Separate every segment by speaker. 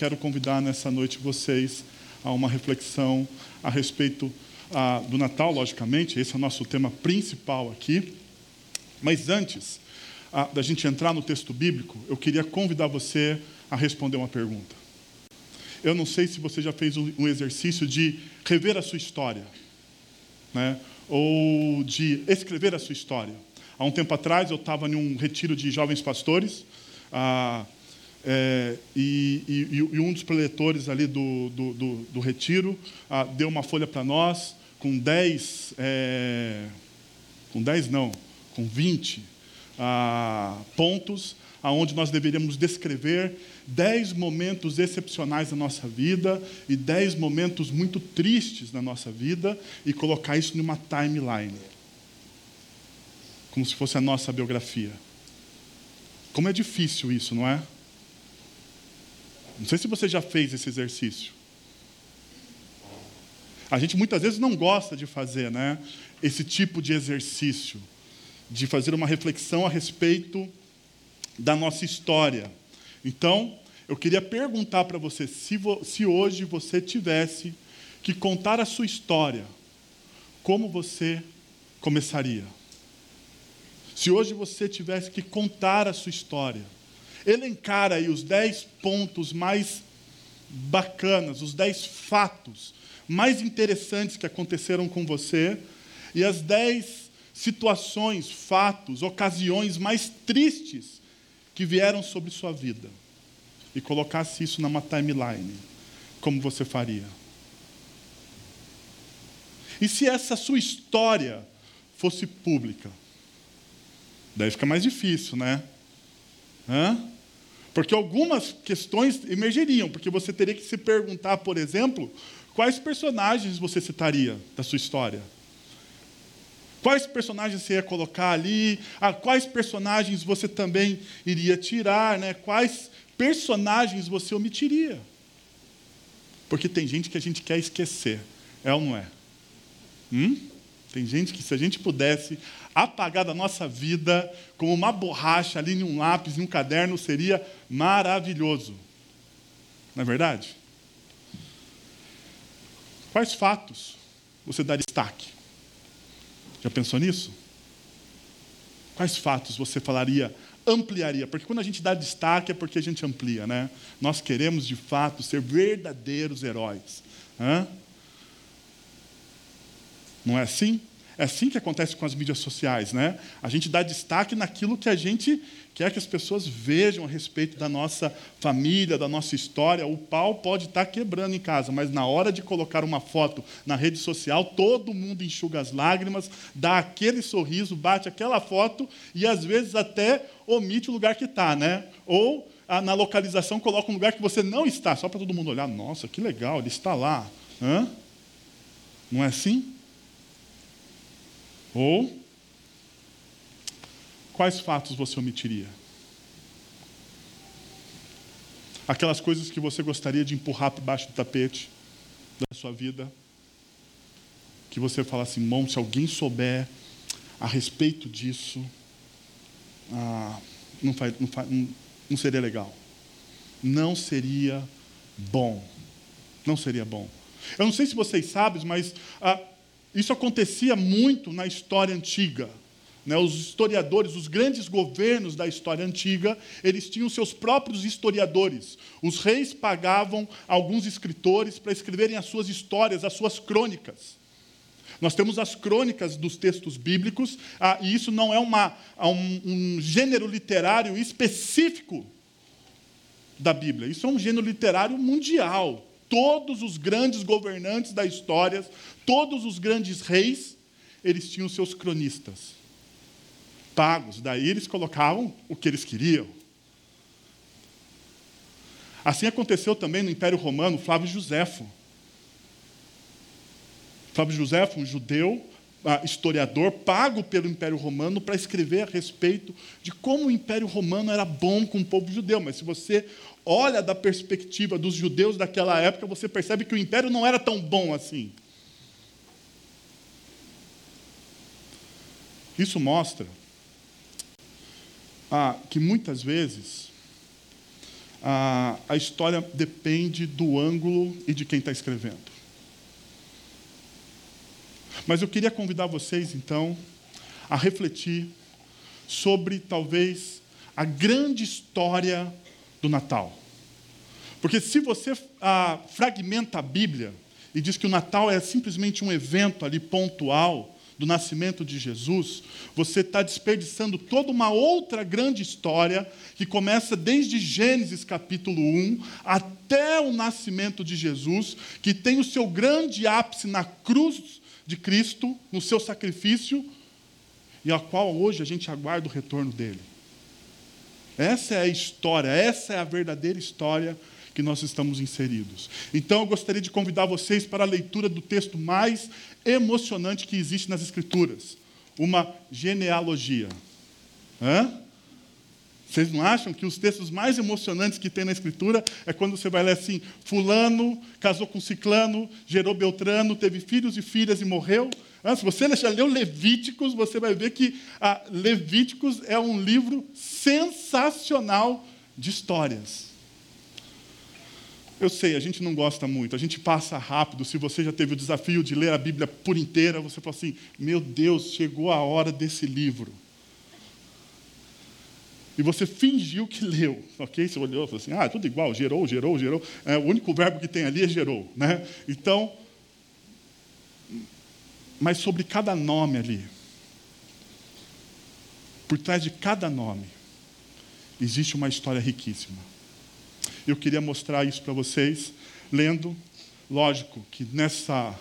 Speaker 1: quero convidar nessa noite vocês a uma reflexão a respeito ah, do Natal, logicamente, esse é o nosso tema principal aqui. Mas antes ah, da gente entrar no texto bíblico, eu queria convidar você a responder uma pergunta. Eu não sei se você já fez um exercício de rever a sua história, né? ou de escrever a sua história. Há um tempo atrás, eu estava em um retiro de jovens pastores, ah, é, e, e, e, um dos preletores ali do, do, do, do retiro ah, deu uma folha para nós com 10, é, com 10 não, com 20 ah, pontos, aonde nós deveríamos descrever 10 momentos excepcionais da nossa vida e 10 momentos muito tristes da nossa vida e colocar isso numa timeline. Como se fosse a nossa biografia. Como é difícil isso, não é? Não sei se você já fez esse exercício. A gente muitas vezes não gosta de fazer né, esse tipo de exercício, de fazer uma reflexão a respeito da nossa história. Então, eu queria perguntar para você se, vo, se hoje você tivesse que contar a sua história, como você começaria? Se hoje você tivesse que contar a sua história, elencar aí os dez pontos mais bacanas, os dez fatos mais interessantes que aconteceram com você e as dez situações, fatos, ocasiões mais tristes que vieram sobre sua vida e colocasse isso numa timeline, como você faria? E se essa sua história fosse pública? Daí fica mais difícil, né? Porque algumas questões emergeriam, porque você teria que se perguntar, por exemplo, quais personagens você citaria da sua história? Quais personagens você ia colocar ali? Ah, quais personagens você também iria tirar? Né? Quais personagens você omitiria? Porque tem gente que a gente quer esquecer, é ou não é? Hum? Tem gente que, se a gente pudesse apagar da nossa vida como uma borracha ali em um lápis, em um caderno, seria maravilhoso. Não é verdade? Quais fatos você dá destaque? Já pensou nisso? Quais fatos você falaria, ampliaria? Porque quando a gente dá destaque é porque a gente amplia, né? Nós queremos de fato ser verdadeiros heróis. Hã? Não é assim? É assim que acontece com as mídias sociais, né? A gente dá destaque naquilo que a gente quer que as pessoas vejam a respeito da nossa família, da nossa história. O pau pode estar quebrando em casa, mas na hora de colocar uma foto na rede social, todo mundo enxuga as lágrimas, dá aquele sorriso, bate aquela foto e às vezes até omite o lugar que está, né? Ou na localização coloca um lugar que você não está, só para todo mundo olhar. Nossa, que legal, ele está lá. Hã? Não é assim? Ou quais fatos você omitiria? Aquelas coisas que você gostaria de empurrar para baixo do tapete da sua vida, que você fala assim, se alguém souber a respeito disso, ah, não, faz, não, faz, não, não seria legal. Não seria bom. Não seria bom. Eu não sei se vocês sabem, mas ah, isso acontecia muito na história antiga. Né? Os historiadores, os grandes governos da história antiga, eles tinham seus próprios historiadores. Os reis pagavam alguns escritores para escreverem as suas histórias, as suas crônicas. Nós temos as crônicas dos textos bíblicos, ah, e isso não é uma, um, um gênero literário específico da Bíblia, isso é um gênero literário mundial. Todos os grandes governantes da história, todos os grandes reis, eles tinham seus cronistas pagos. Daí eles colocavam o que eles queriam. Assim aconteceu também no Império Romano, Flávio Josefo. Flávio Josefo, um judeu, ah, historiador, pago pelo Império Romano para escrever a respeito de como o Império Romano era bom com o povo judeu. Mas se você olha da perspectiva dos judeus daquela época, você percebe que o Império não era tão bom assim. Isso mostra ah, que muitas vezes a, a história depende do ângulo e de quem está escrevendo. Mas eu queria convidar vocês, então, a refletir sobre talvez a grande história do Natal. Porque se você ah, fragmenta a Bíblia e diz que o Natal é simplesmente um evento ali pontual, do nascimento de Jesus, você está desperdiçando toda uma outra grande história que começa desde Gênesis capítulo 1 até o nascimento de Jesus, que tem o seu grande ápice na cruz de Cristo, no seu sacrifício, e a qual hoje a gente aguarda o retorno dele. Essa é a história, essa é a verdadeira história que nós estamos inseridos. Então eu gostaria de convidar vocês para a leitura do texto mais emocionante que existe nas Escrituras, uma genealogia. Hã? Vocês não acham que os textos mais emocionantes que tem na Escritura é quando você vai ler assim: Fulano casou com Ciclano, gerou Beltrano, teve filhos e filhas e morreu? Se você já leu Levíticos, você vai ver que ah, Levíticos é um livro sensacional de histórias. Eu sei, a gente não gosta muito, a gente passa rápido. Se você já teve o desafio de ler a Bíblia por inteira, você fala assim: meu Deus, chegou a hora desse livro. E você fingiu que leu, ok? Você olhou e falou assim: ah, tudo igual, gerou, gerou, gerou. É, o único verbo que tem ali é gerou, né? Então, mas sobre cada nome ali, por trás de cada nome, existe uma história riquíssima. Eu queria mostrar isso para vocês, lendo. Lógico que nessa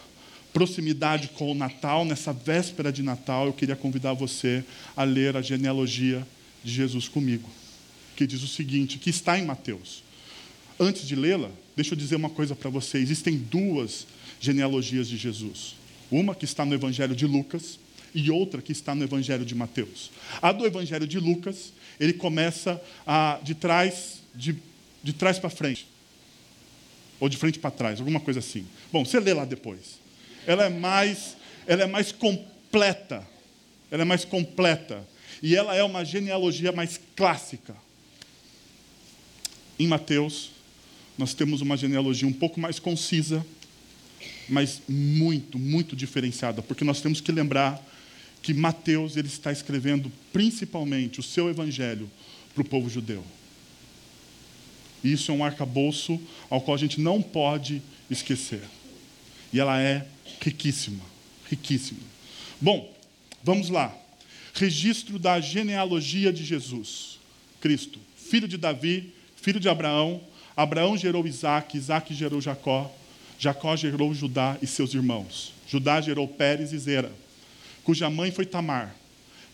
Speaker 1: proximidade com o Natal, nessa véspera de Natal, eu queria convidar você a ler a genealogia de Jesus comigo, que diz o seguinte, que está em Mateus. Antes de lê-la, deixa eu dizer uma coisa para você: existem duas genealogias de Jesus. Uma que está no Evangelho de Lucas e outra que está no Evangelho de Mateus. A do Evangelho de Lucas, ele começa a, de trás de de trás para frente. Ou de frente para trás, alguma coisa assim. Bom, você lê lá depois. Ela é mais, ela é mais completa. Ela é mais completa. E ela é uma genealogia mais clássica. Em Mateus, nós temos uma genealogia um pouco mais concisa, mas muito, muito diferenciada, porque nós temos que lembrar que Mateus ele está escrevendo principalmente o seu evangelho para o povo judeu. Isso é um arcabouço ao qual a gente não pode esquecer. E ela é riquíssima, riquíssima. Bom, vamos lá. Registro da genealogia de Jesus, Cristo, filho de Davi, filho de Abraão. Abraão gerou Isaac, Isaac gerou Jacó, Jacó gerou Judá e seus irmãos. Judá gerou Pérez e Zera, cuja mãe foi Tamar.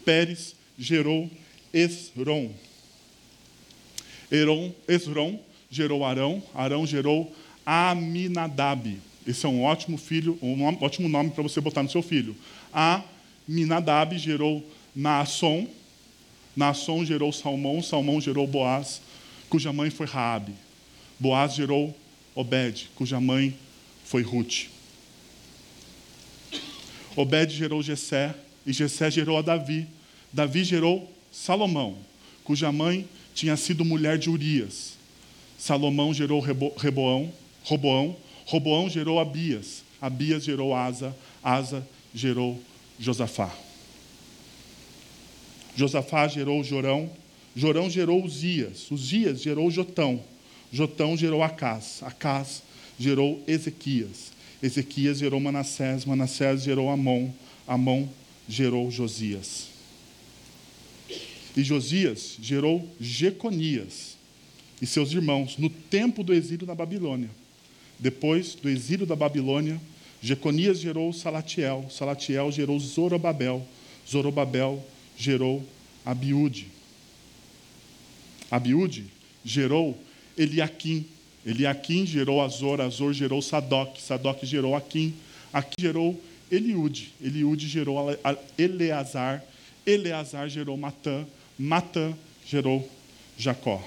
Speaker 1: Pérez gerou Esrom. Eron, Esron gerou Arão, Arão gerou Aminadab. Esse é um ótimo filho, um ótimo nome para você botar no seu filho. Aminadab gerou Naasson, Naasson gerou Salmão, Salmão gerou Boaz, cuja mãe foi Raabe. Boaz gerou Obed, cuja mãe foi Ruth. Obed gerou Jessé, e Jessé gerou a Davi. Davi gerou Salomão, cuja mãe tinha sido mulher de Urias. Salomão gerou Reboão, Roboão, Roboão gerou Abias, Abias gerou Asa, Asa gerou Josafá. Josafá gerou Jorão, Jorão gerou Uzias, Uzias gerou Jotão, Jotão gerou Acás, Acás gerou Ezequias, Ezequias gerou Manassés, Manassés gerou Amon, Amon gerou Josias. E Josias gerou Jeconias e seus irmãos no tempo do exílio na Babilônia. Depois do exílio da Babilônia, Jeconias gerou Salatiel, Salatiel gerou Zorobabel, Zorobabel gerou Abiúde. Abiúde gerou Eliaquim, Eliaquim gerou Azor, Azor gerou Sadoc, Sadoc gerou Aquim, Aquim gerou Eliúde, Eliúde gerou Eleazar, Eleazar gerou Matã, Matã gerou Jacó.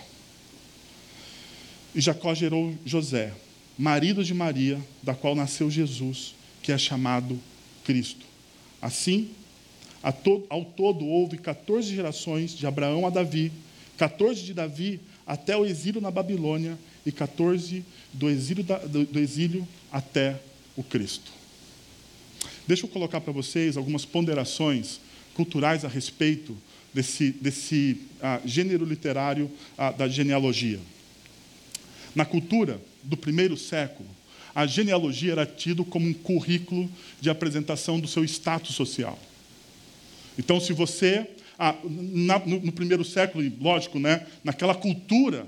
Speaker 1: E Jacó gerou José, marido de Maria, da qual nasceu Jesus, que é chamado Cristo. Assim, ao todo houve 14 gerações de Abraão a Davi, 14 de Davi até o exílio na Babilônia e 14 do exílio, da, do, do exílio até o Cristo. Deixa eu colocar para vocês algumas ponderações culturais a respeito desse, desse ah, gênero literário ah, da genealogia. Na cultura do primeiro século, a genealogia era tido como um currículo de apresentação do seu status social. Então, se você, ah, na, no, no, primeiro século, lógico, né, naquela cultura,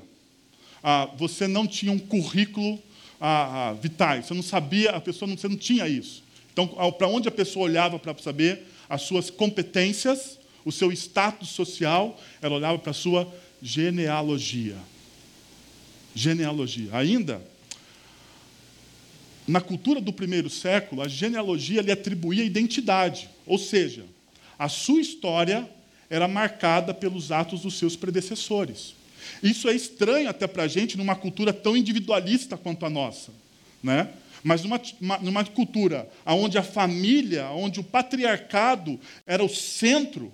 Speaker 1: ah, você não tinha um currículo ah, ah vital, você não sabia, a pessoa não, você não tinha isso. Então, para onde a pessoa olhava para saber as suas competências, o seu status social, ela olhava para a sua genealogia. Genealogia. Ainda, na cultura do primeiro século, a genealogia lhe atribuía identidade, ou seja, a sua história era marcada pelos atos dos seus predecessores. Isso é estranho até para a gente numa cultura tão individualista quanto a nossa. Né? Mas numa, numa cultura onde a família, onde o patriarcado era o centro,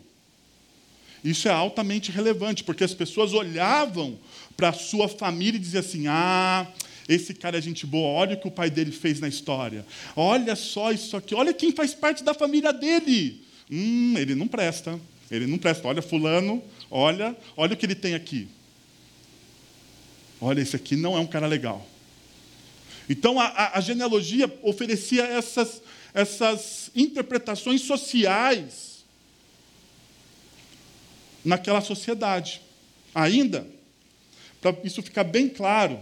Speaker 1: isso é altamente relevante, porque as pessoas olhavam para a sua família e diziam assim: ah, esse cara é gente boa, olha o que o pai dele fez na história. Olha só isso aqui, olha quem faz parte da família dele. Hum, ele não presta. Ele não presta. Olha, fulano, olha, olha o que ele tem aqui. Olha, esse aqui não é um cara legal. Então a, a genealogia oferecia essas, essas interpretações sociais naquela sociedade. Ainda, para isso ficar bem claro,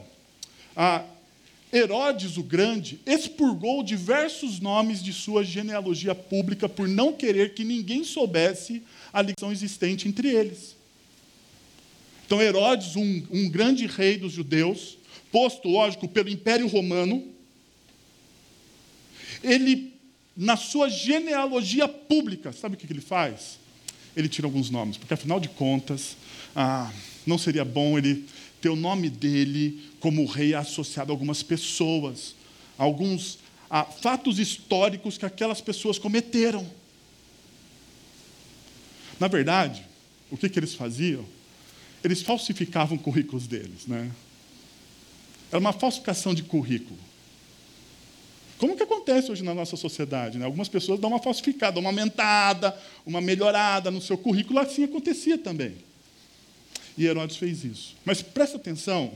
Speaker 1: a Herodes o Grande expurgou diversos nomes de sua genealogia pública por não querer que ninguém soubesse a ligação existente entre eles. Então, Herodes, um, um grande rei dos judeus, posto, lógico, pelo Império Romano, ele, na sua genealogia pública, sabe o que ele faz? Ele tira alguns nomes, porque afinal de contas, ah, não seria bom ele ter o nome dele como rei associado a algumas pessoas, a alguns a fatos históricos que aquelas pessoas cometeram. Na verdade, o que, que eles faziam? Eles falsificavam currículos deles. Né? Era uma falsificação de currículo. Como que acontece hoje na nossa sociedade? Né? Algumas pessoas dão uma falsificada, uma aumentada, uma melhorada no seu currículo, assim acontecia também. E Herodes fez isso. Mas presta atenção,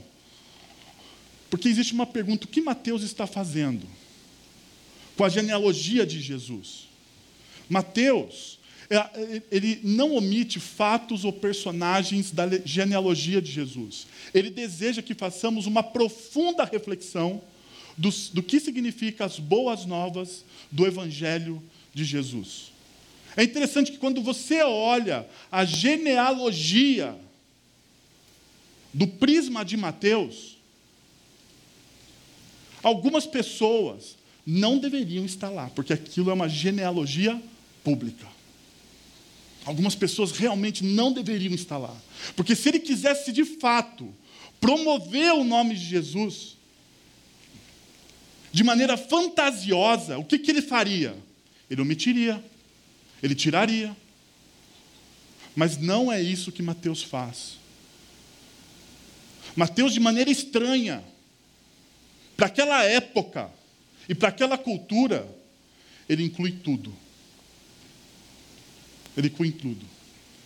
Speaker 1: porque existe uma pergunta: o que Mateus está fazendo com a genealogia de Jesus? Mateus, é, ele não omite fatos ou personagens da genealogia de Jesus. Ele deseja que façamos uma profunda reflexão do, do que significa as boas novas do Evangelho de Jesus. É interessante que quando você olha a genealogia do prisma de Mateus, algumas pessoas não deveriam estar lá, porque aquilo é uma genealogia pública. Algumas pessoas realmente não deveriam estar lá. Porque se ele quisesse de fato promover o nome de Jesus de maneira fantasiosa, o que, que ele faria? Ele omitiria, ele tiraria. Mas não é isso que Mateus faz. Mateus, de maneira estranha, para aquela época e para aquela cultura, ele inclui tudo. Ele inclui tudo.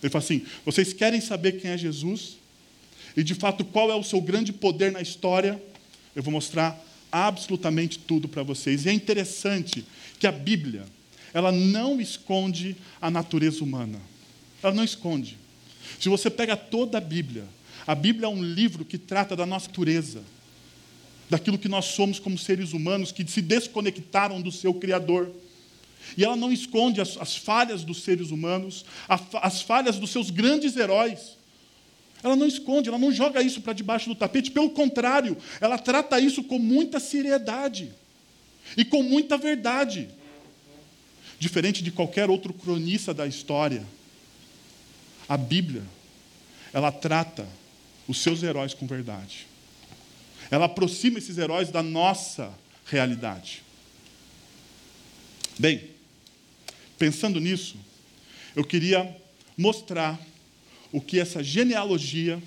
Speaker 1: Ele fala assim: vocês querem saber quem é Jesus? E de fato qual é o seu grande poder na história? Eu vou mostrar absolutamente tudo para vocês. E é interessante que a Bíblia, ela não esconde a natureza humana. Ela não esconde. Se você pega toda a Bíblia, a Bíblia é um livro que trata da nossa natureza, daquilo que nós somos como seres humanos que se desconectaram do seu Criador. E ela não esconde as, as falhas dos seres humanos, a, as falhas dos seus grandes heróis. Ela não esconde, ela não joga isso para debaixo do tapete, pelo contrário, ela trata isso com muita seriedade e com muita verdade. Diferente de qualquer outro cronista da história, a Bíblia, ela trata os seus heróis com verdade. Ela aproxima esses heróis da nossa realidade. Bem, pensando nisso, eu queria mostrar o que essa genealogia,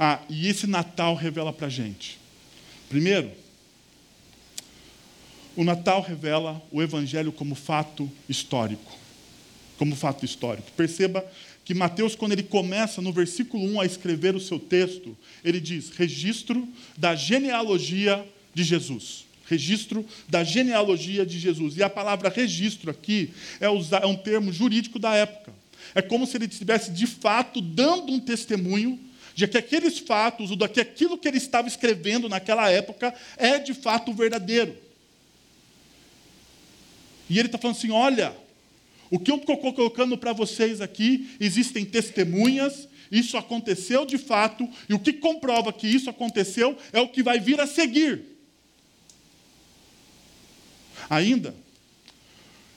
Speaker 1: Ah, e esse Natal revela para a gente. Primeiro, o Natal revela o Evangelho como fato histórico. Como fato histórico. Perceba que Mateus, quando ele começa no versículo 1 a escrever o seu texto, ele diz: registro da genealogia de Jesus. Registro da genealogia de Jesus. E a palavra registro aqui é, é um termo jurídico da época. É como se ele estivesse de fato dando um testemunho de que aqueles fatos, ou aquilo que ele estava escrevendo naquela época é de fato verdadeiro. E ele está falando assim: olha, o que eu estou colocando para vocês aqui, existem testemunhas, isso aconteceu de fato, e o que comprova que isso aconteceu é o que vai vir a seguir. Ainda,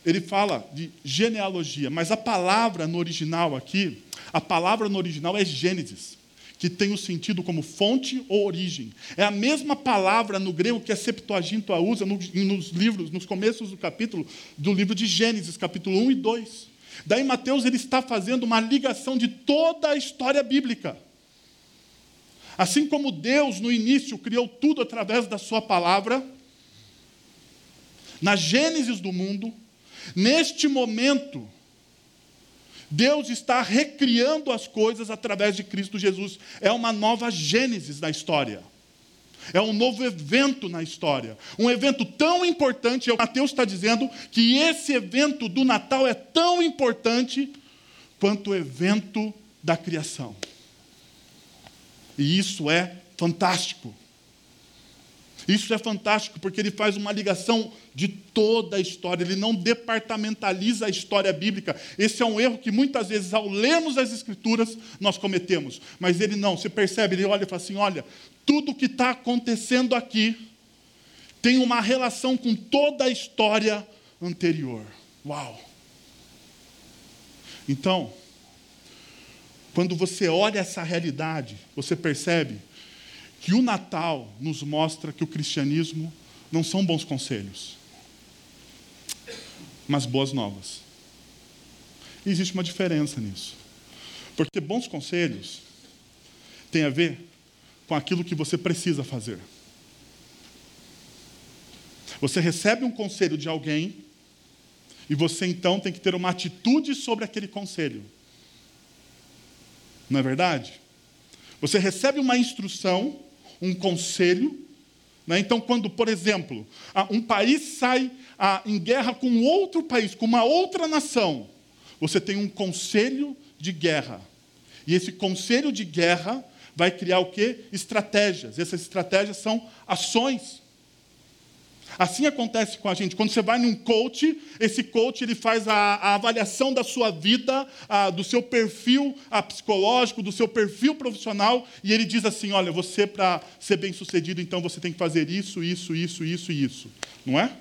Speaker 1: ele fala de genealogia, mas a palavra no original aqui, a palavra no original é Gênesis que tem o sentido como fonte ou origem. É a mesma palavra no grego que a Septuaginta usa nos livros, nos começos do capítulo, do livro de Gênesis, capítulo 1 e 2. Daí Mateus ele está fazendo uma ligação de toda a história bíblica. Assim como Deus no início criou tudo através da sua palavra, na Gênesis do mundo, neste momento, Deus está recriando as coisas através de Cristo Jesus. É uma nova Gênesis na história. É um novo evento na história. Um evento tão importante. O Mateus está dizendo que esse evento do Natal é tão importante quanto o evento da criação. E isso é fantástico. Isso é fantástico porque ele faz uma ligação de toda a história, ele não departamentaliza a história bíblica. Esse é um erro que muitas vezes, ao lermos as Escrituras, nós cometemos. Mas ele não, você percebe, ele olha e fala assim: olha, tudo que está acontecendo aqui tem uma relação com toda a história anterior. Uau! Então, quando você olha essa realidade, você percebe que o Natal nos mostra que o cristianismo não são bons conselhos, mas boas novas. E existe uma diferença nisso. Porque bons conselhos têm a ver com aquilo que você precisa fazer. Você recebe um conselho de alguém e você então tem que ter uma atitude sobre aquele conselho. Não é verdade? Você recebe uma instrução um conselho. Né? Então, quando, por exemplo, um país sai em guerra com outro país, com uma outra nação, você tem um conselho de guerra. E esse conselho de guerra vai criar o quê? Estratégias. Essas estratégias são ações. Assim acontece com a gente. Quando você vai num coach, esse coach ele faz a, a avaliação da sua vida, a, do seu perfil psicológico, do seu perfil profissional, e ele diz assim: olha, você para ser bem sucedido, então você tem que fazer isso, isso, isso, isso e isso. Não é?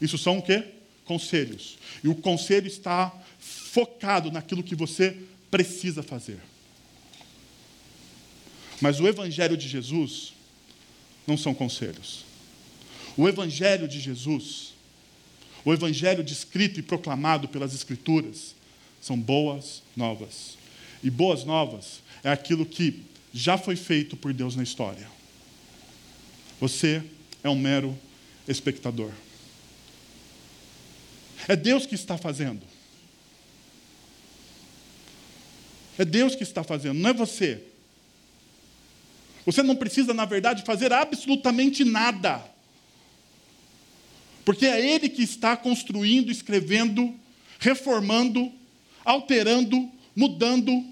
Speaker 1: Isso são o quê? Conselhos. E o conselho está focado naquilo que você precisa fazer. Mas o Evangelho de Jesus não são conselhos. O Evangelho de Jesus, o Evangelho descrito e proclamado pelas Escrituras, são boas novas. E boas novas é aquilo que já foi feito por Deus na história. Você é um mero espectador. É Deus que está fazendo. É Deus que está fazendo, não é você. Você não precisa, na verdade, fazer absolutamente nada. Porque é Ele que está construindo, escrevendo, reformando, alterando, mudando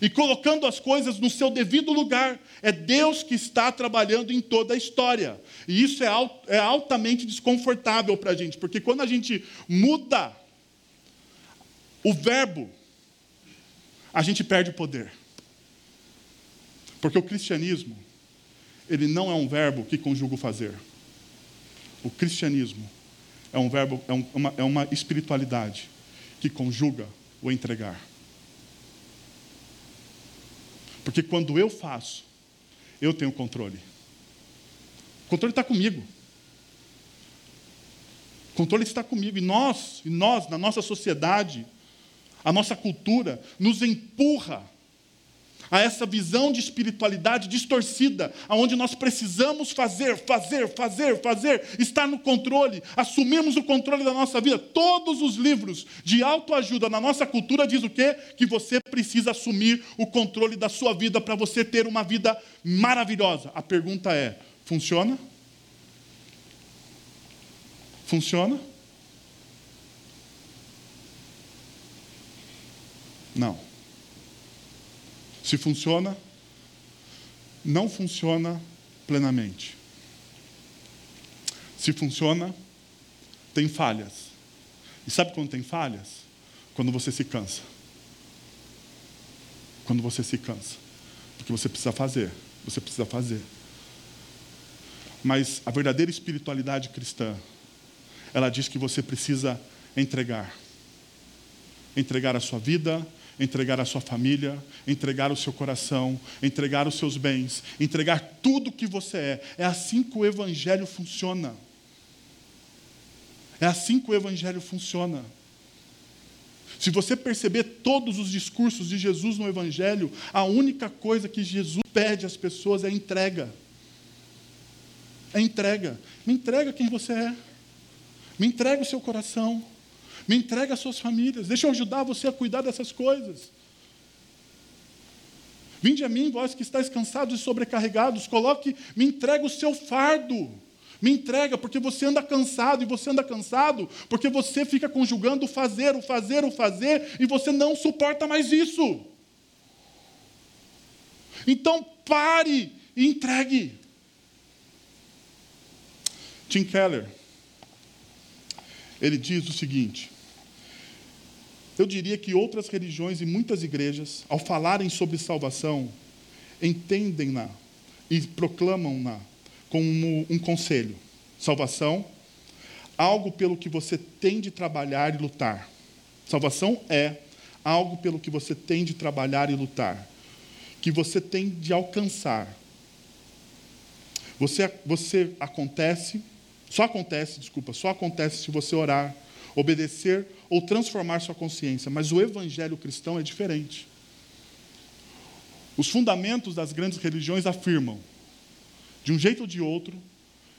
Speaker 1: e colocando as coisas no seu devido lugar. É Deus que está trabalhando em toda a história. E isso é, é altamente desconfortável para a gente, porque quando a gente muda o verbo, a gente perde o poder. Porque o cristianismo, ele não é um verbo que conjuga o fazer. O cristianismo é um verbo, é, um, uma, é uma espiritualidade que conjuga o entregar. Porque quando eu faço, eu tenho controle. O controle está comigo. O controle está comigo. E nós, e nós, na nossa sociedade, a nossa cultura, nos empurra a essa visão de espiritualidade distorcida, aonde nós precisamos fazer, fazer, fazer, fazer, estar no controle, assumirmos o controle da nossa vida. Todos os livros de autoajuda na nossa cultura diz o quê? Que você precisa assumir o controle da sua vida para você ter uma vida maravilhosa. A pergunta é: funciona? Funciona? Não. Se funciona, não funciona plenamente. Se funciona, tem falhas. E sabe quando tem falhas? Quando você se cansa. Quando você se cansa. Porque você precisa fazer. Você precisa fazer. Mas a verdadeira espiritualidade cristã, ela diz que você precisa entregar. Entregar a sua vida, entregar a sua família, entregar o seu coração, entregar os seus bens, entregar tudo o que você é. É assim que o Evangelho funciona. É assim que o Evangelho funciona. Se você perceber todos os discursos de Jesus no Evangelho, a única coisa que Jesus pede às pessoas é entrega. É entrega. Me entrega quem você é. Me entrega o seu coração. Me entrega as suas famílias. Deixa eu ajudar você a cuidar dessas coisas. Vinde a mim, vós que estáis cansados e sobrecarregados, coloque, me entrega o seu fardo. Me entrega, porque você anda cansado, e você anda cansado, porque você fica conjugando o fazer, o fazer, o fazer, e você não suporta mais isso. Então pare e entregue. Tim Keller, ele diz o seguinte: eu diria que outras religiões e muitas igrejas, ao falarem sobre salvação, entendem-na e proclamam-na como um conselho. Salvação, algo pelo que você tem de trabalhar e lutar. Salvação é algo pelo que você tem de trabalhar e lutar, que você tem de alcançar. Você, você acontece, só acontece, desculpa, só acontece se você orar, obedecer ou transformar sua consciência. Mas o evangelho cristão é diferente. Os fundamentos das grandes religiões afirmam, de um jeito ou de outro,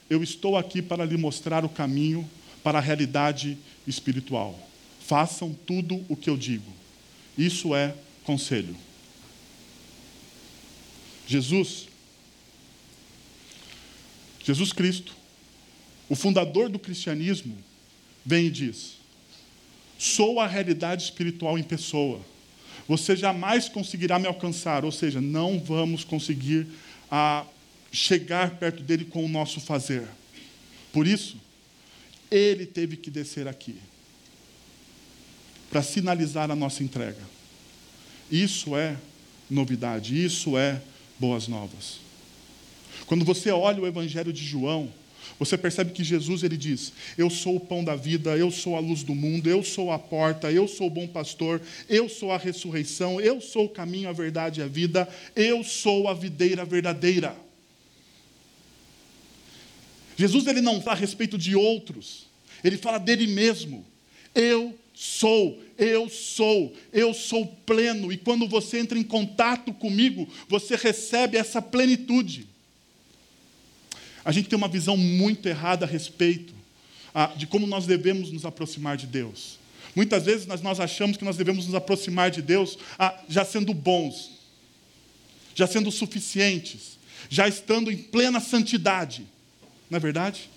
Speaker 1: eu estou aqui para lhe mostrar o caminho para a realidade espiritual. Façam tudo o que eu digo. Isso é conselho. Jesus, Jesus Cristo, o fundador do cristianismo, vem e diz: Sou a realidade espiritual em pessoa. Você jamais conseguirá me alcançar, ou seja, não vamos conseguir a, ah, chegar perto dele com o nosso fazer. Por isso, ele teve que descer aqui para sinalizar a nossa entrega. Isso é novidade, isso é boas novas. Quando você olha o Evangelho de João, você percebe que Jesus ele diz: Eu sou o pão da vida, eu sou a luz do mundo, eu sou a porta, eu sou o bom pastor, eu sou a ressurreição, eu sou o caminho, a verdade e a vida, eu sou a videira verdadeira. Jesus ele não fala a respeito de outros, ele fala dele mesmo. Eu sou, eu sou, eu sou pleno, e quando você entra em contato comigo, você recebe essa plenitude a gente tem uma visão muito errada a respeito de como nós devemos nos aproximar de Deus. Muitas vezes nós, nós achamos que nós devemos nos aproximar de Deus já sendo bons, já sendo suficientes, já estando em plena santidade. Não é verdade?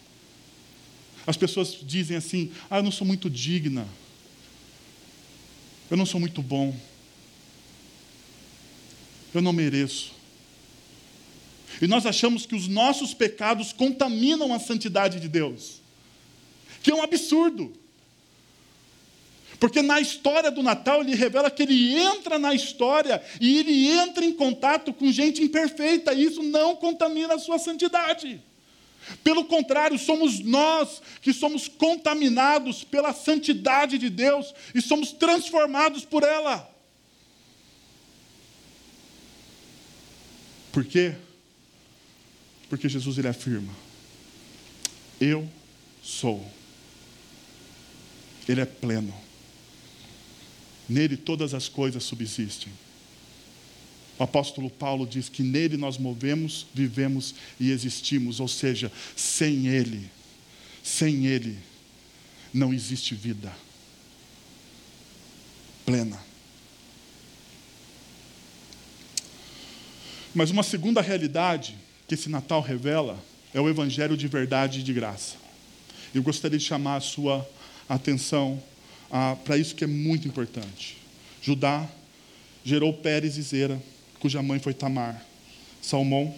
Speaker 1: As pessoas dizem assim: ah, eu não sou muito digna, eu não sou muito bom, eu não mereço. E nós achamos que os nossos pecados contaminam a santidade de Deus, que é um absurdo. Porque na história do Natal ele revela que ele entra na história e ele entra em contato com gente imperfeita, e isso não contamina a sua santidade. Pelo contrário, somos nós que somos contaminados pela santidade de Deus e somos transformados por ela. Por quê? Porque Jesus ele afirma: Eu sou. Ele é pleno. Nele todas as coisas subsistem. O apóstolo Paulo diz que nele nós movemos, vivemos e existimos, ou seja, sem ele, sem ele, não existe vida plena. Mas uma segunda realidade que esse Natal revela é o Evangelho de verdade e de graça. Eu gostaria de chamar a sua atenção ah, para isso que é muito importante. Judá gerou Pérez e Zera, cuja mãe foi Tamar. Salmão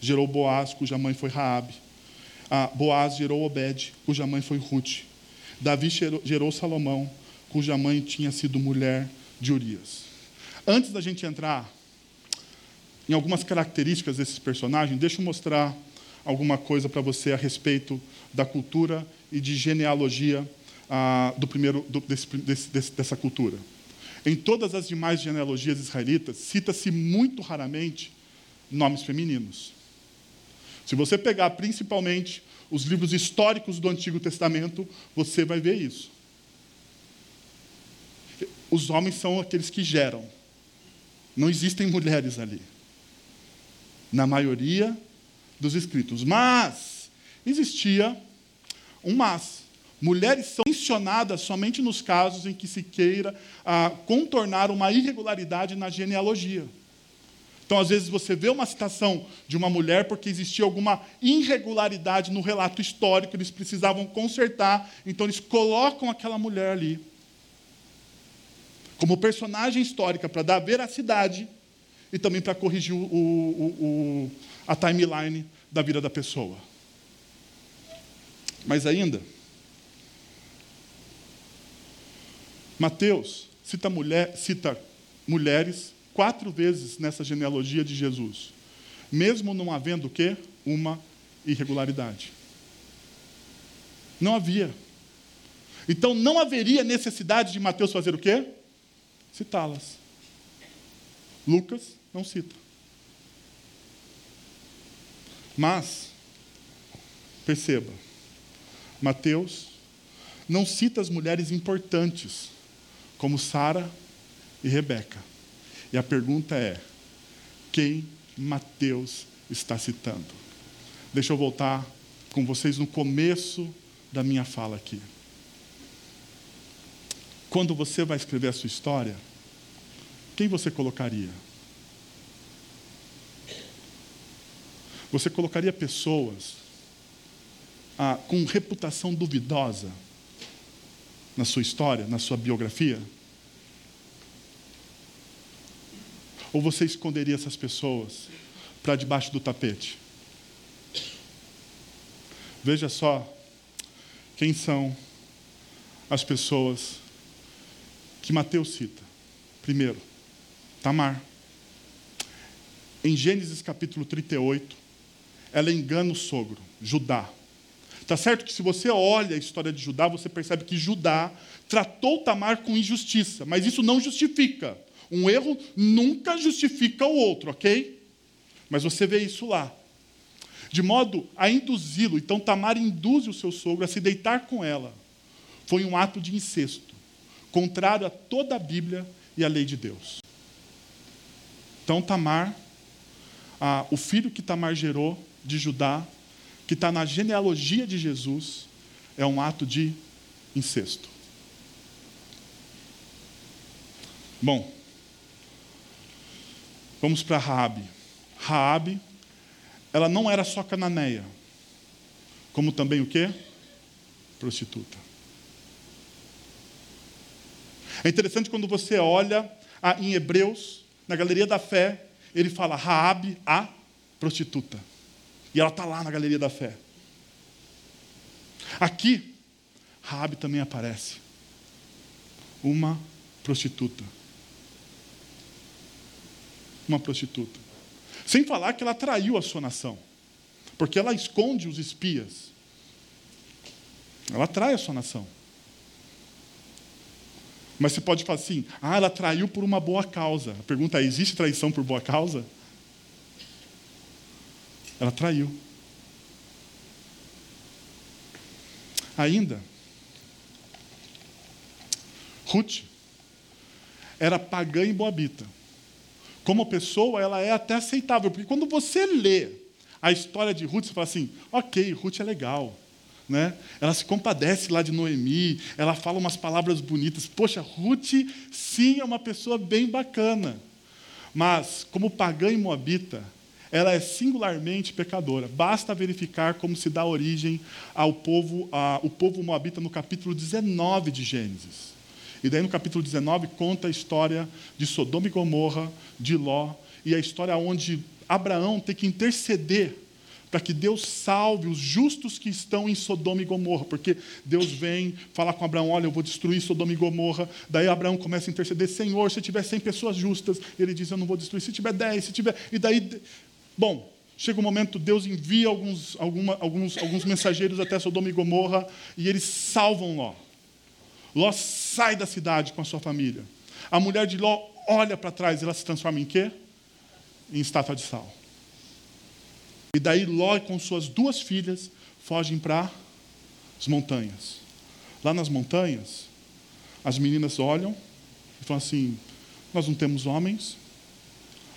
Speaker 1: gerou Boaz, cuja mãe foi Raabe. Ah, Boaz gerou Obed, cuja mãe foi Ruth. Davi gerou, Salomão, cuja mãe tinha sido mulher de Urias. Antes da gente entrar em algumas características desses personagens, deixa eu mostrar alguma coisa para você a respeito da cultura e de genealogia ah, do primeiro, do, desse, desse, dessa cultura. Em todas as demais genealogias israelitas, cita-se muito raramente nomes femininos. Se você pegar principalmente os livros históricos do Antigo Testamento, você vai ver isso. Os homens são aqueles que geram. Não existem mulheres ali. Na maioria dos escritos. Mas existia um mas. Mulheres são mencionadas somente nos casos em que se queira ah, contornar uma irregularidade na genealogia. Então, às vezes, você vê uma citação de uma mulher porque existia alguma irregularidade no relato histórico, eles precisavam consertar, então eles colocam aquela mulher ali como personagem histórica para dar veracidade e também para corrigir o, o, o, a timeline da vida da pessoa. Mas ainda, Mateus cita, mulher, cita mulheres quatro vezes nessa genealogia de Jesus, mesmo não havendo o quê? Uma irregularidade. Não havia. Então não haveria necessidade de Mateus fazer o quê? Citá-las. Lucas não cita. Mas, perceba, Mateus não cita as mulheres importantes, como Sara e Rebeca. E a pergunta é: quem Mateus está citando? Deixa eu voltar com vocês no começo da minha fala aqui. Quando você vai escrever a sua história, quem você colocaria? Você colocaria pessoas ah, com reputação duvidosa na sua história, na sua biografia? Ou você esconderia essas pessoas para debaixo do tapete? Veja só quem são as pessoas que Mateus cita. Primeiro, Tamar. Em Gênesis capítulo 38, ela engana o sogro, Judá. Tá certo que se você olha a história de Judá, você percebe que Judá tratou Tamar com injustiça, mas isso não justifica. Um erro nunca justifica o outro, ok? Mas você vê isso lá. De modo a induzi-lo. Então Tamar induz o seu sogro a se deitar com ela. Foi um ato de incesto, contrário a toda a Bíblia e a lei de Deus. Então Tamar, ah, o filho que Tamar gerou de Judá, que está na genealogia de Jesus, é um ato de incesto. Bom, vamos para Raabe. Raabe, ela não era só cananeia, como também o quê? Prostituta. É interessante quando você olha em Hebreus, na galeria da fé, ele fala Raabe, a prostituta. E ela está lá na galeria da fé. Aqui, Raabe também aparece. Uma prostituta. Uma prostituta. Sem falar que ela traiu a sua nação. Porque ela esconde os espias. Ela trai a sua nação. Mas você pode falar assim: ah, ela traiu por uma boa causa. A pergunta é: existe traição por boa causa? Ela traiu. Ainda, Ruth era pagã em Boabita, como pessoa, ela é até aceitável, porque quando você lê a história de Ruth, você fala assim: ok, Ruth é legal. Né? Ela se compadece lá de Noemi, ela fala umas palavras bonitas. Poxa, Ruth, sim, é uma pessoa bem bacana. Mas, como pagã e moabita, ela é singularmente pecadora. Basta verificar como se dá origem ao povo, ao povo moabita no capítulo 19 de Gênesis. E daí no capítulo 19 conta a história de Sodoma e Gomorra, de Ló, e a história onde Abraão tem que interceder para que Deus salve os justos que estão em Sodoma e Gomorra, porque Deus vem falar com Abraão: Olha, eu vou destruir Sodoma e Gomorra. Daí Abraão começa a interceder: Senhor, se tiver 100 pessoas justas, ele diz: Eu não vou destruir. Se tiver 10, se tiver. E daí, bom, chega o um momento, Deus envia alguns, alguma, alguns, alguns mensageiros até Sodoma e Gomorra e eles salvam Ló. Ló sai da cidade com a sua família. A mulher de Ló olha para trás e ela se transforma em quê? Em estátua de sal. E daí Ló com suas duas filhas fogem para as montanhas. Lá nas montanhas, as meninas olham e falam assim: Nós não temos homens,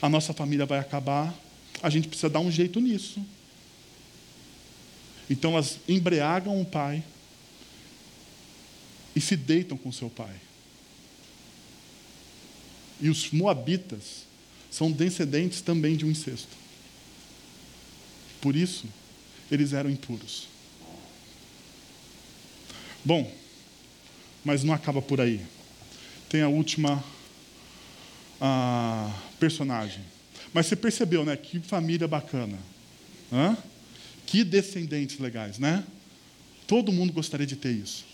Speaker 1: a nossa família vai acabar, a gente precisa dar um jeito nisso. Então elas embriagam o pai e se deitam com seu pai. E os moabitas são descendentes também de um incesto. Por isso, eles eram impuros. Bom, mas não acaba por aí. Tem a última a, personagem. Mas você percebeu, né? Que família bacana. Hã? Que descendentes legais, né? Todo mundo gostaria de ter isso.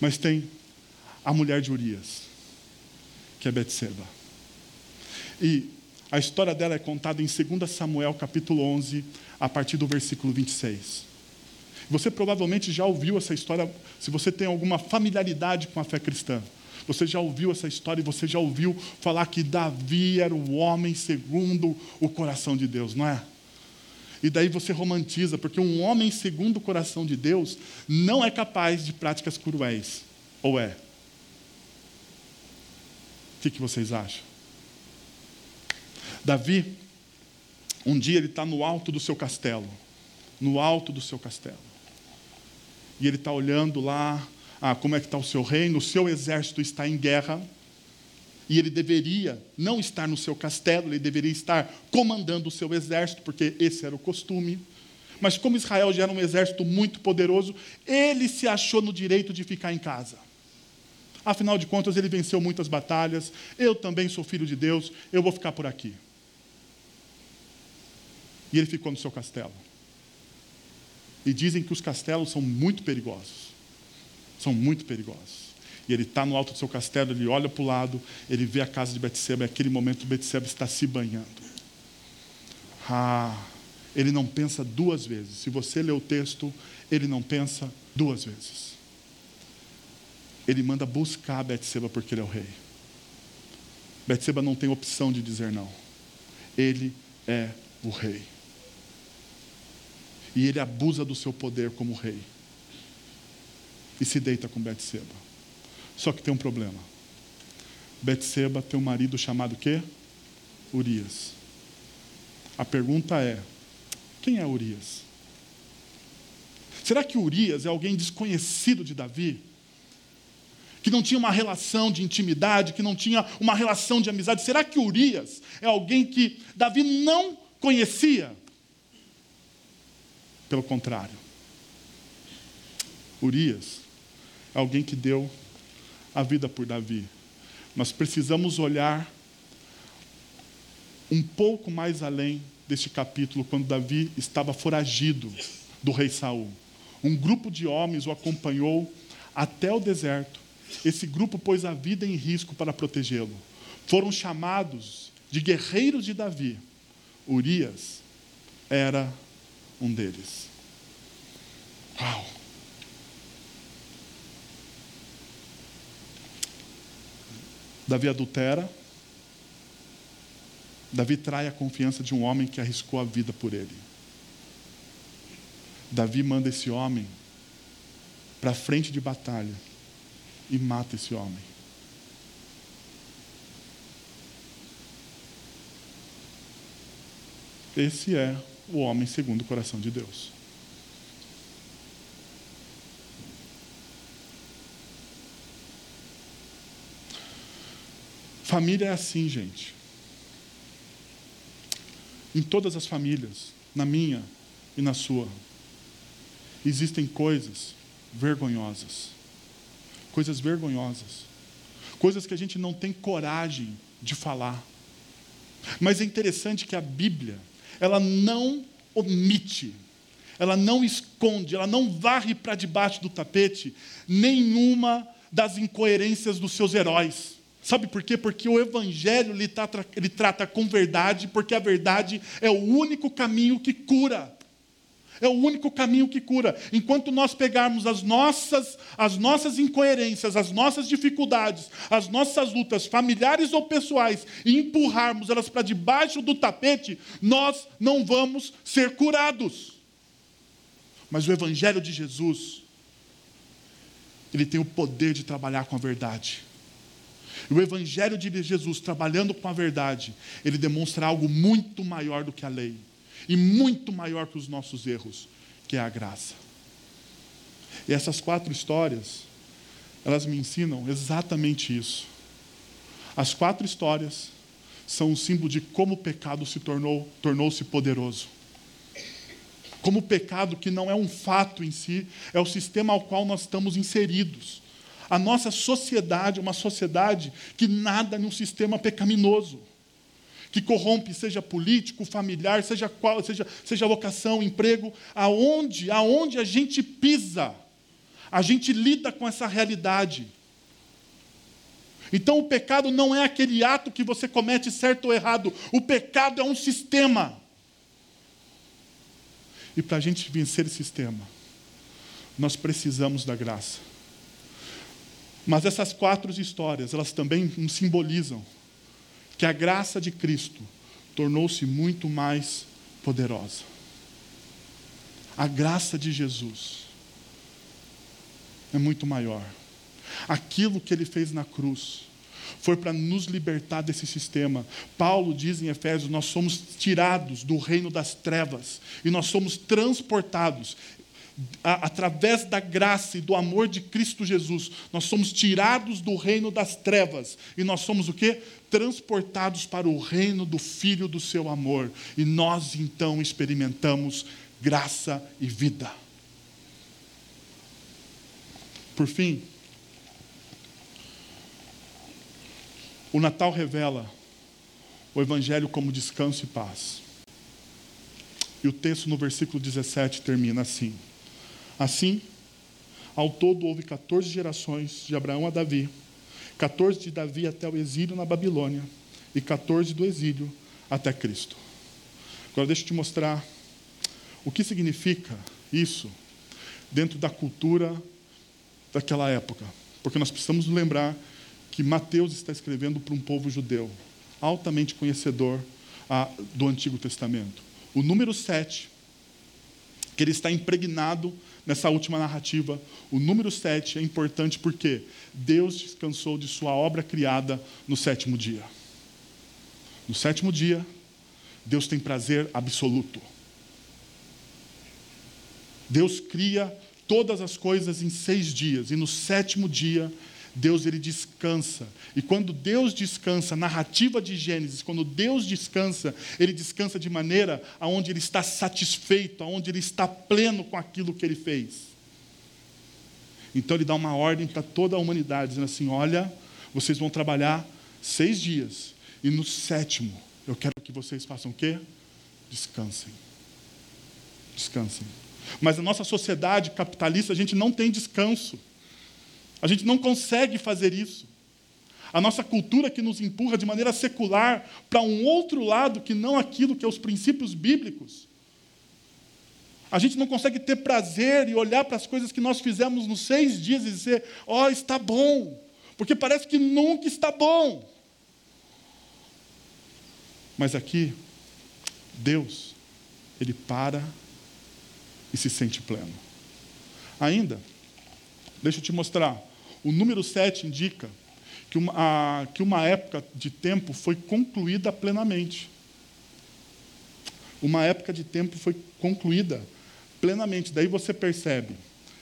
Speaker 1: Mas tem a mulher de Urias, que é Betseba. E a história dela é contada em 2 Samuel, capítulo 11, a partir do versículo 26. Você provavelmente já ouviu essa história, se você tem alguma familiaridade com a fé cristã. Você já ouviu essa história e você já ouviu falar que Davi era o homem segundo o coração de Deus, não é? E daí você romantiza, porque um homem segundo o coração de Deus não é capaz de práticas cruéis. Ou é? O que, que vocês acham? Davi, um dia ele está no alto do seu castelo, no alto do seu castelo. E ele está olhando lá, ah, como é que está o seu reino, o seu exército está em guerra. E ele deveria não estar no seu castelo, ele deveria estar comandando o seu exército, porque esse era o costume. Mas como Israel já era um exército muito poderoso, ele se achou no direito de ficar em casa. Afinal de contas, ele venceu muitas batalhas. Eu também sou filho de Deus, eu vou ficar por aqui. E ele ficou no seu castelo. E dizem que os castelos são muito perigosos. São muito perigosos. E ele está no alto do seu castelo, ele olha para o lado, ele vê a casa de Betseba, e naquele momento Betseba está se banhando. Ah, ele não pensa duas vezes. Se você lê o texto, ele não pensa duas vezes. Ele manda buscar Betseba porque ele é o rei. Betseba não tem opção de dizer não. Ele é o rei e ele abusa do seu poder como rei. E se deita com Betseba. Só que tem um problema. Betseba tem um marido chamado quê? Urias. A pergunta é: quem é Urias? Será que Urias é alguém desconhecido de Davi? Que não tinha uma relação de intimidade, que não tinha uma relação de amizade? Será que Urias é alguém que Davi não conhecia? Pelo contrário, Urias alguém que deu a vida por Davi. Nós precisamos olhar um pouco mais além deste capítulo, quando Davi estava foragido do rei Saul. Um grupo de homens o acompanhou até o deserto. Esse grupo pôs a vida em risco para protegê-lo. Foram chamados de guerreiros de Davi. Urias era um deles. Uau! Davi adultera. Davi trai a confiança de um homem que arriscou a vida por ele. Davi manda esse homem para a frente de batalha e mata esse homem. Esse é o homem segundo o coração de Deus. Família é assim, gente. Em todas as famílias, na minha e na sua, existem coisas vergonhosas. Coisas vergonhosas. Coisas que a gente não tem coragem de falar. Mas é interessante que a Bíblia, ela não omite, ela não esconde, ela não varre para debaixo do tapete nenhuma das incoerências dos seus heróis. Sabe por quê? Porque o Evangelho ele trata, ele trata com verdade, porque a verdade é o único caminho que cura. É o único caminho que cura. Enquanto nós pegarmos as nossas, as nossas incoerências, as nossas dificuldades, as nossas lutas familiares ou pessoais e empurrarmos elas para debaixo do tapete, nós não vamos ser curados. Mas o Evangelho de Jesus, ele tem o poder de trabalhar com a verdade. E o Evangelho de Jesus, trabalhando com a verdade, ele demonstra algo muito maior do que a lei e muito maior que os nossos erros, que é a graça. E essas quatro histórias, elas me ensinam exatamente isso. As quatro histórias são um símbolo de como o pecado se tornou tornou-se poderoso. Como o pecado que não é um fato em si, é o sistema ao qual nós estamos inseridos. A nossa sociedade é uma sociedade que nada num sistema pecaminoso, que corrompe, seja político, familiar, seja qual, seja, seja vocação, emprego, aonde, aonde a gente pisa, a gente lida com essa realidade. Então o pecado não é aquele ato que você comete certo ou errado, o pecado é um sistema. E para a gente vencer esse sistema, nós precisamos da graça. Mas essas quatro histórias, elas também nos simbolizam que a graça de Cristo tornou-se muito mais poderosa. A graça de Jesus é muito maior. Aquilo que ele fez na cruz foi para nos libertar desse sistema. Paulo diz em Efésios: nós somos tirados do reino das trevas e nós somos transportados através da graça e do amor de Cristo Jesus, nós somos tirados do reino das trevas e nós somos o quê? Transportados para o reino do Filho do seu amor. E nós então experimentamos graça e vida. Por fim, o Natal revela o Evangelho como descanso e paz. E o texto no versículo 17 termina assim. Assim, ao todo houve 14 gerações de Abraão a Davi, 14 de Davi até o exílio na Babilônia e 14 do exílio até Cristo. Agora deixa eu te mostrar o que significa isso dentro da cultura daquela época. Porque nós precisamos lembrar que Mateus está escrevendo para um povo judeu, altamente conhecedor ah, do Antigo Testamento. O número 7, que ele está impregnado nessa última narrativa, o número 7 é importante porque Deus descansou de sua obra criada no sétimo dia. No sétimo dia, Deus tem prazer absoluto. Deus cria todas as coisas em seis dias, e no sétimo dia, Deus ele descansa. E quando Deus descansa, narrativa de Gênesis, quando Deus descansa, ele descansa de maneira aonde ele está satisfeito, aonde ele está pleno com aquilo que ele fez. Então ele dá uma ordem para toda a humanidade, dizendo assim: olha, vocês vão trabalhar seis dias, e no sétimo eu quero que vocês façam o quê? Descansem. Descansem. Mas na nossa sociedade capitalista a gente não tem descanso. A gente não consegue fazer isso. A nossa cultura que nos empurra de maneira secular para um outro lado que não aquilo que é os princípios bíblicos. A gente não consegue ter prazer e olhar para as coisas que nós fizemos nos seis dias e dizer: ó, oh, está bom, porque parece que nunca está bom. Mas aqui, Deus, Ele para e se sente pleno. Ainda, deixa eu te mostrar o número 7 indica que uma, a, que uma época de tempo foi concluída plenamente. uma época de tempo foi concluída plenamente. Daí você percebe: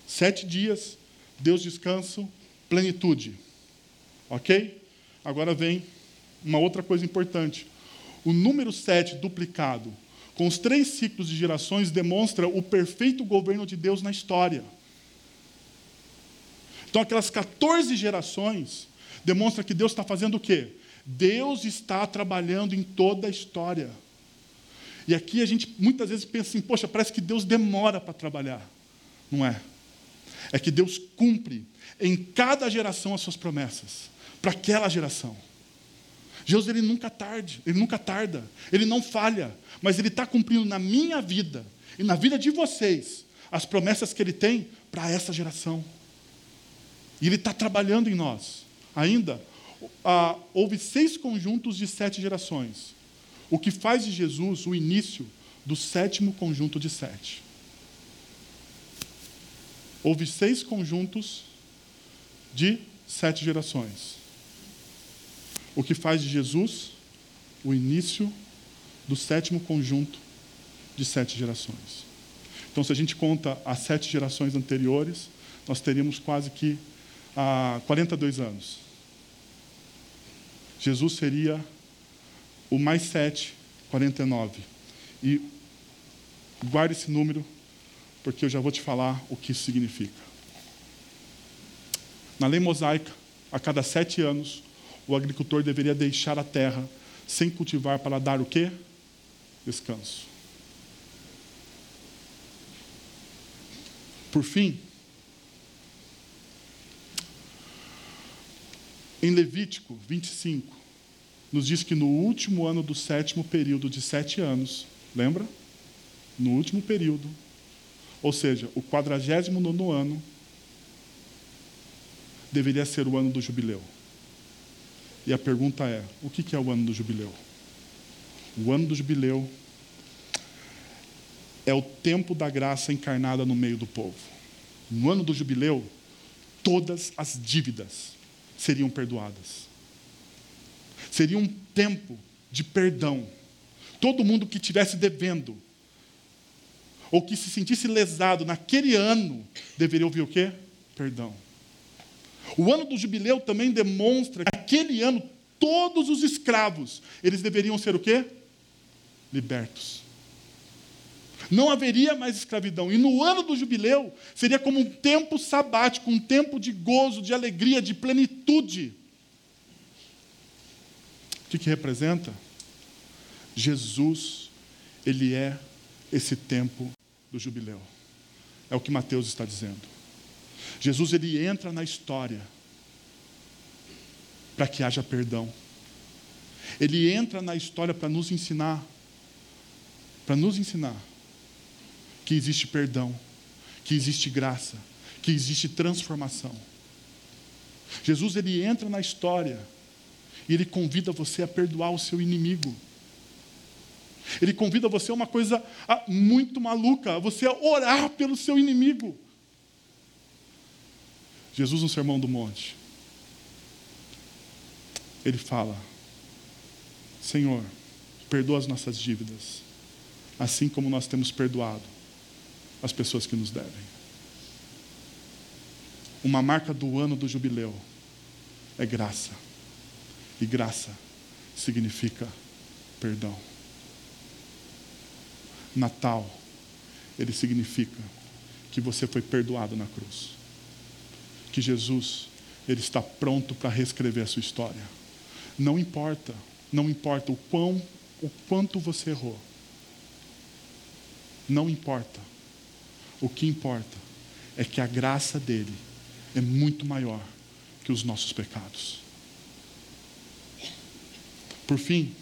Speaker 1: sete dias, Deus descanso, plenitude. Ok? Agora vem uma outra coisa importante. O número sete duplicado com os três ciclos de gerações demonstra o perfeito governo de Deus na história. Então, aquelas 14 gerações demonstra que Deus está fazendo o quê? Deus está trabalhando em toda a história. E aqui a gente muitas vezes pensa assim, poxa, parece que Deus demora para trabalhar. Não é. É que Deus cumpre em cada geração as suas promessas, para aquela geração. Deus ele nunca tarde, ele nunca tarda, ele não falha, mas ele está cumprindo na minha vida e na vida de vocês as promessas que ele tem para essa geração. E ele está trabalhando em nós. Ainda, ah, houve seis conjuntos de sete gerações, o que faz de Jesus o início do sétimo conjunto de sete. Houve seis conjuntos de sete gerações o que faz de Jesus o início do sétimo conjunto de sete gerações. Então, se a gente conta as sete gerações anteriores, nós teríamos quase que ah, 42 anos. Jesus seria o mais sete, 49. E guarde esse número, porque eu já vou te falar o que isso significa. Na lei mosaica, a cada sete anos, o agricultor deveria deixar a terra sem cultivar para dar o quê? Descanso. Por fim, em Levítico 25, nos diz que no último ano do sétimo período de sete anos, lembra? No último período, ou seja, o quadragésimo nono ano, deveria ser o ano do jubileu. E a pergunta é: o que é o ano do jubileu? O ano do jubileu é o tempo da graça encarnada no meio do povo. No ano do jubileu, todas as dívidas seriam perdoadas. Seria um tempo de perdão. Todo mundo que estivesse devendo, ou que se sentisse lesado naquele ano, deveria ouvir o quê? Perdão. O ano do jubileu também demonstra que naquele ano todos os escravos, eles deveriam ser o quê? Libertos. Não haveria mais escravidão. E no ano do jubileu seria como um tempo sabático, um tempo de gozo, de alegria, de plenitude. O que, que representa? Jesus, ele é esse tempo do jubileu. É o que Mateus está dizendo. Jesus ele entra na história para que haja perdão. Ele entra na história para nos ensinar, para nos ensinar que existe perdão, que existe graça, que existe transformação. Jesus ele entra na história e ele convida você a perdoar o seu inimigo. Ele convida você a uma coisa muito maluca, você a orar pelo seu inimigo. Jesus, no Sermão do Monte, ele fala: Senhor, perdoa as nossas dívidas, assim como nós temos perdoado as pessoas que nos devem. Uma marca do ano do jubileu é graça, e graça significa perdão. Natal, ele significa que você foi perdoado na cruz que Jesus ele está pronto para reescrever a sua história. Não importa, não importa o quão, o quanto você errou. Não importa. O que importa é que a graça dele é muito maior que os nossos pecados. Por fim,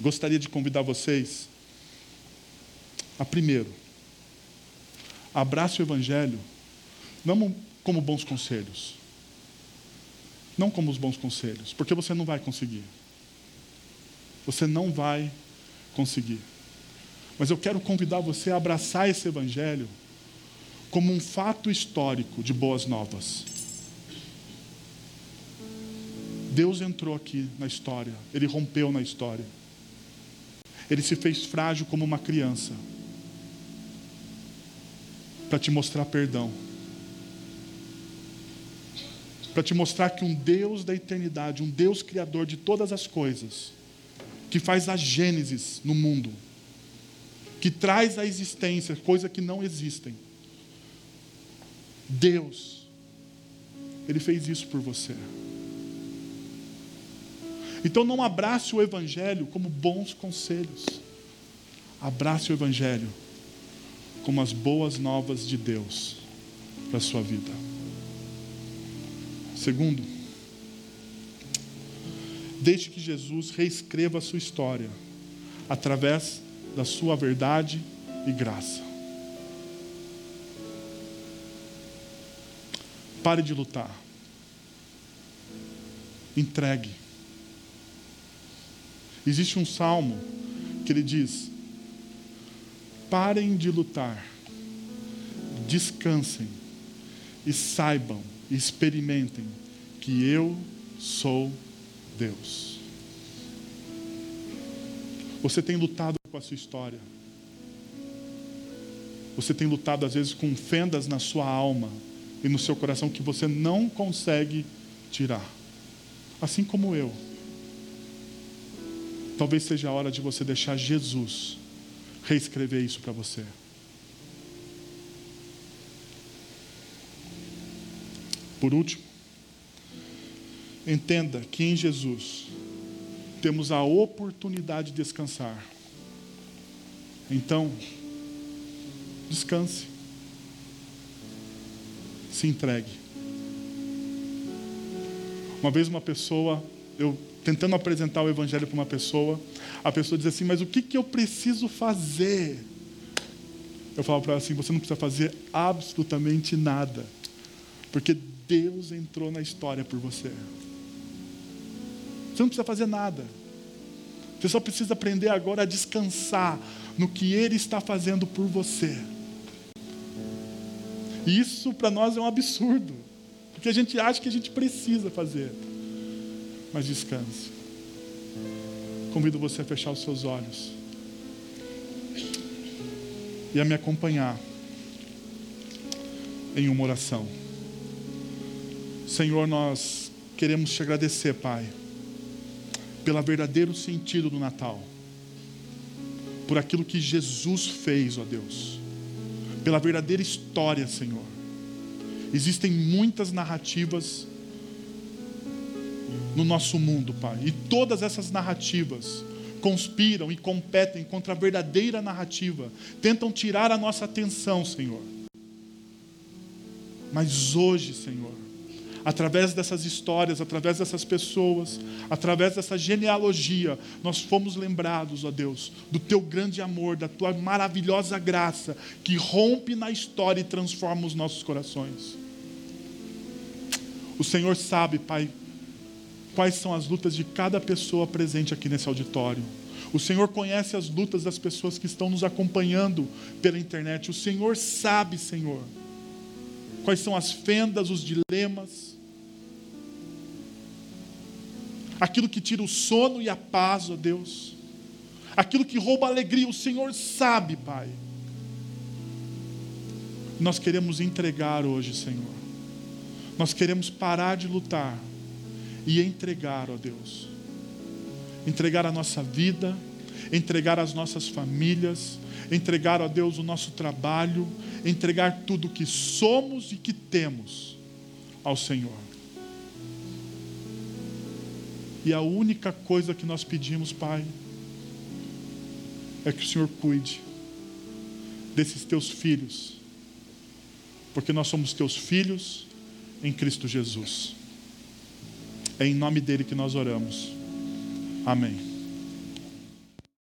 Speaker 1: gostaria de convidar vocês a primeiro, abrace o evangelho não como bons conselhos. Não como os bons conselhos, porque você não vai conseguir. Você não vai conseguir. Mas eu quero convidar você a abraçar esse evangelho como um fato histórico de boas novas. Deus entrou aqui na história, ele rompeu na história. Ele se fez frágil como uma criança para te mostrar perdão. Para te mostrar que um Deus da eternidade, um Deus criador de todas as coisas, que faz a gênesis no mundo, que traz à existência coisas que não existem. Deus, Ele fez isso por você. Então não abrace o Evangelho como bons conselhos. Abrace o Evangelho como as boas novas de Deus para a sua vida. Segundo, deixe que Jesus reescreva a sua história através da sua verdade e graça. Pare de lutar. Entregue. Existe um salmo que ele diz: parem de lutar, descansem e saibam, experimentem que eu sou Deus. Você tem lutado com a sua história. Você tem lutado às vezes com fendas na sua alma e no seu coração que você não consegue tirar. Assim como eu. Talvez seja a hora de você deixar Jesus reescrever isso para você. Por último, entenda que em Jesus temos a oportunidade de descansar. Então, descanse. Se entregue. Uma vez uma pessoa, eu tentando apresentar o evangelho para uma pessoa, a pessoa diz assim: "Mas o que que eu preciso fazer?" Eu falo para ela assim: "Você não precisa fazer absolutamente nada, porque Deus entrou na história por você. Você não precisa fazer nada. Você só precisa aprender agora a descansar no que Ele está fazendo por você. E isso para nós é um absurdo, porque a gente acha que a gente precisa fazer. Mas descanse. Convido você a fechar os seus olhos e a me acompanhar em uma oração. Senhor, nós queremos te agradecer, Pai, pelo verdadeiro sentido do Natal, por aquilo que Jesus fez, ó Deus, pela verdadeira história, Senhor. Existem muitas narrativas no nosso mundo, Pai, e todas essas narrativas conspiram e competem contra a verdadeira narrativa, tentam tirar a nossa atenção, Senhor. Mas hoje, Senhor, através dessas histórias, através dessas pessoas, através dessa genealogia, nós fomos lembrados, ó Deus, do teu grande amor, da tua maravilhosa graça, que rompe na história e transforma os nossos corações. O Senhor sabe, Pai, quais são as lutas de cada pessoa presente aqui nesse auditório. O Senhor conhece as lutas das pessoas que estão nos acompanhando pela internet. O Senhor sabe, Senhor, quais são as fendas, os dilemas, aquilo que tira o sono e a paz, ó Deus, aquilo que rouba a alegria, o Senhor sabe, Pai. Nós queremos entregar hoje, Senhor. Nós queremos parar de lutar e entregar, ó Deus. Entregar a nossa vida, entregar as nossas famílias, entregar, ó Deus, o nosso trabalho, entregar tudo que somos e que temos ao Senhor. E a única coisa que nós pedimos, Pai, é que o Senhor cuide desses teus filhos, porque nós somos teus filhos em Cristo Jesus. É em nome dele que nós oramos. Amém.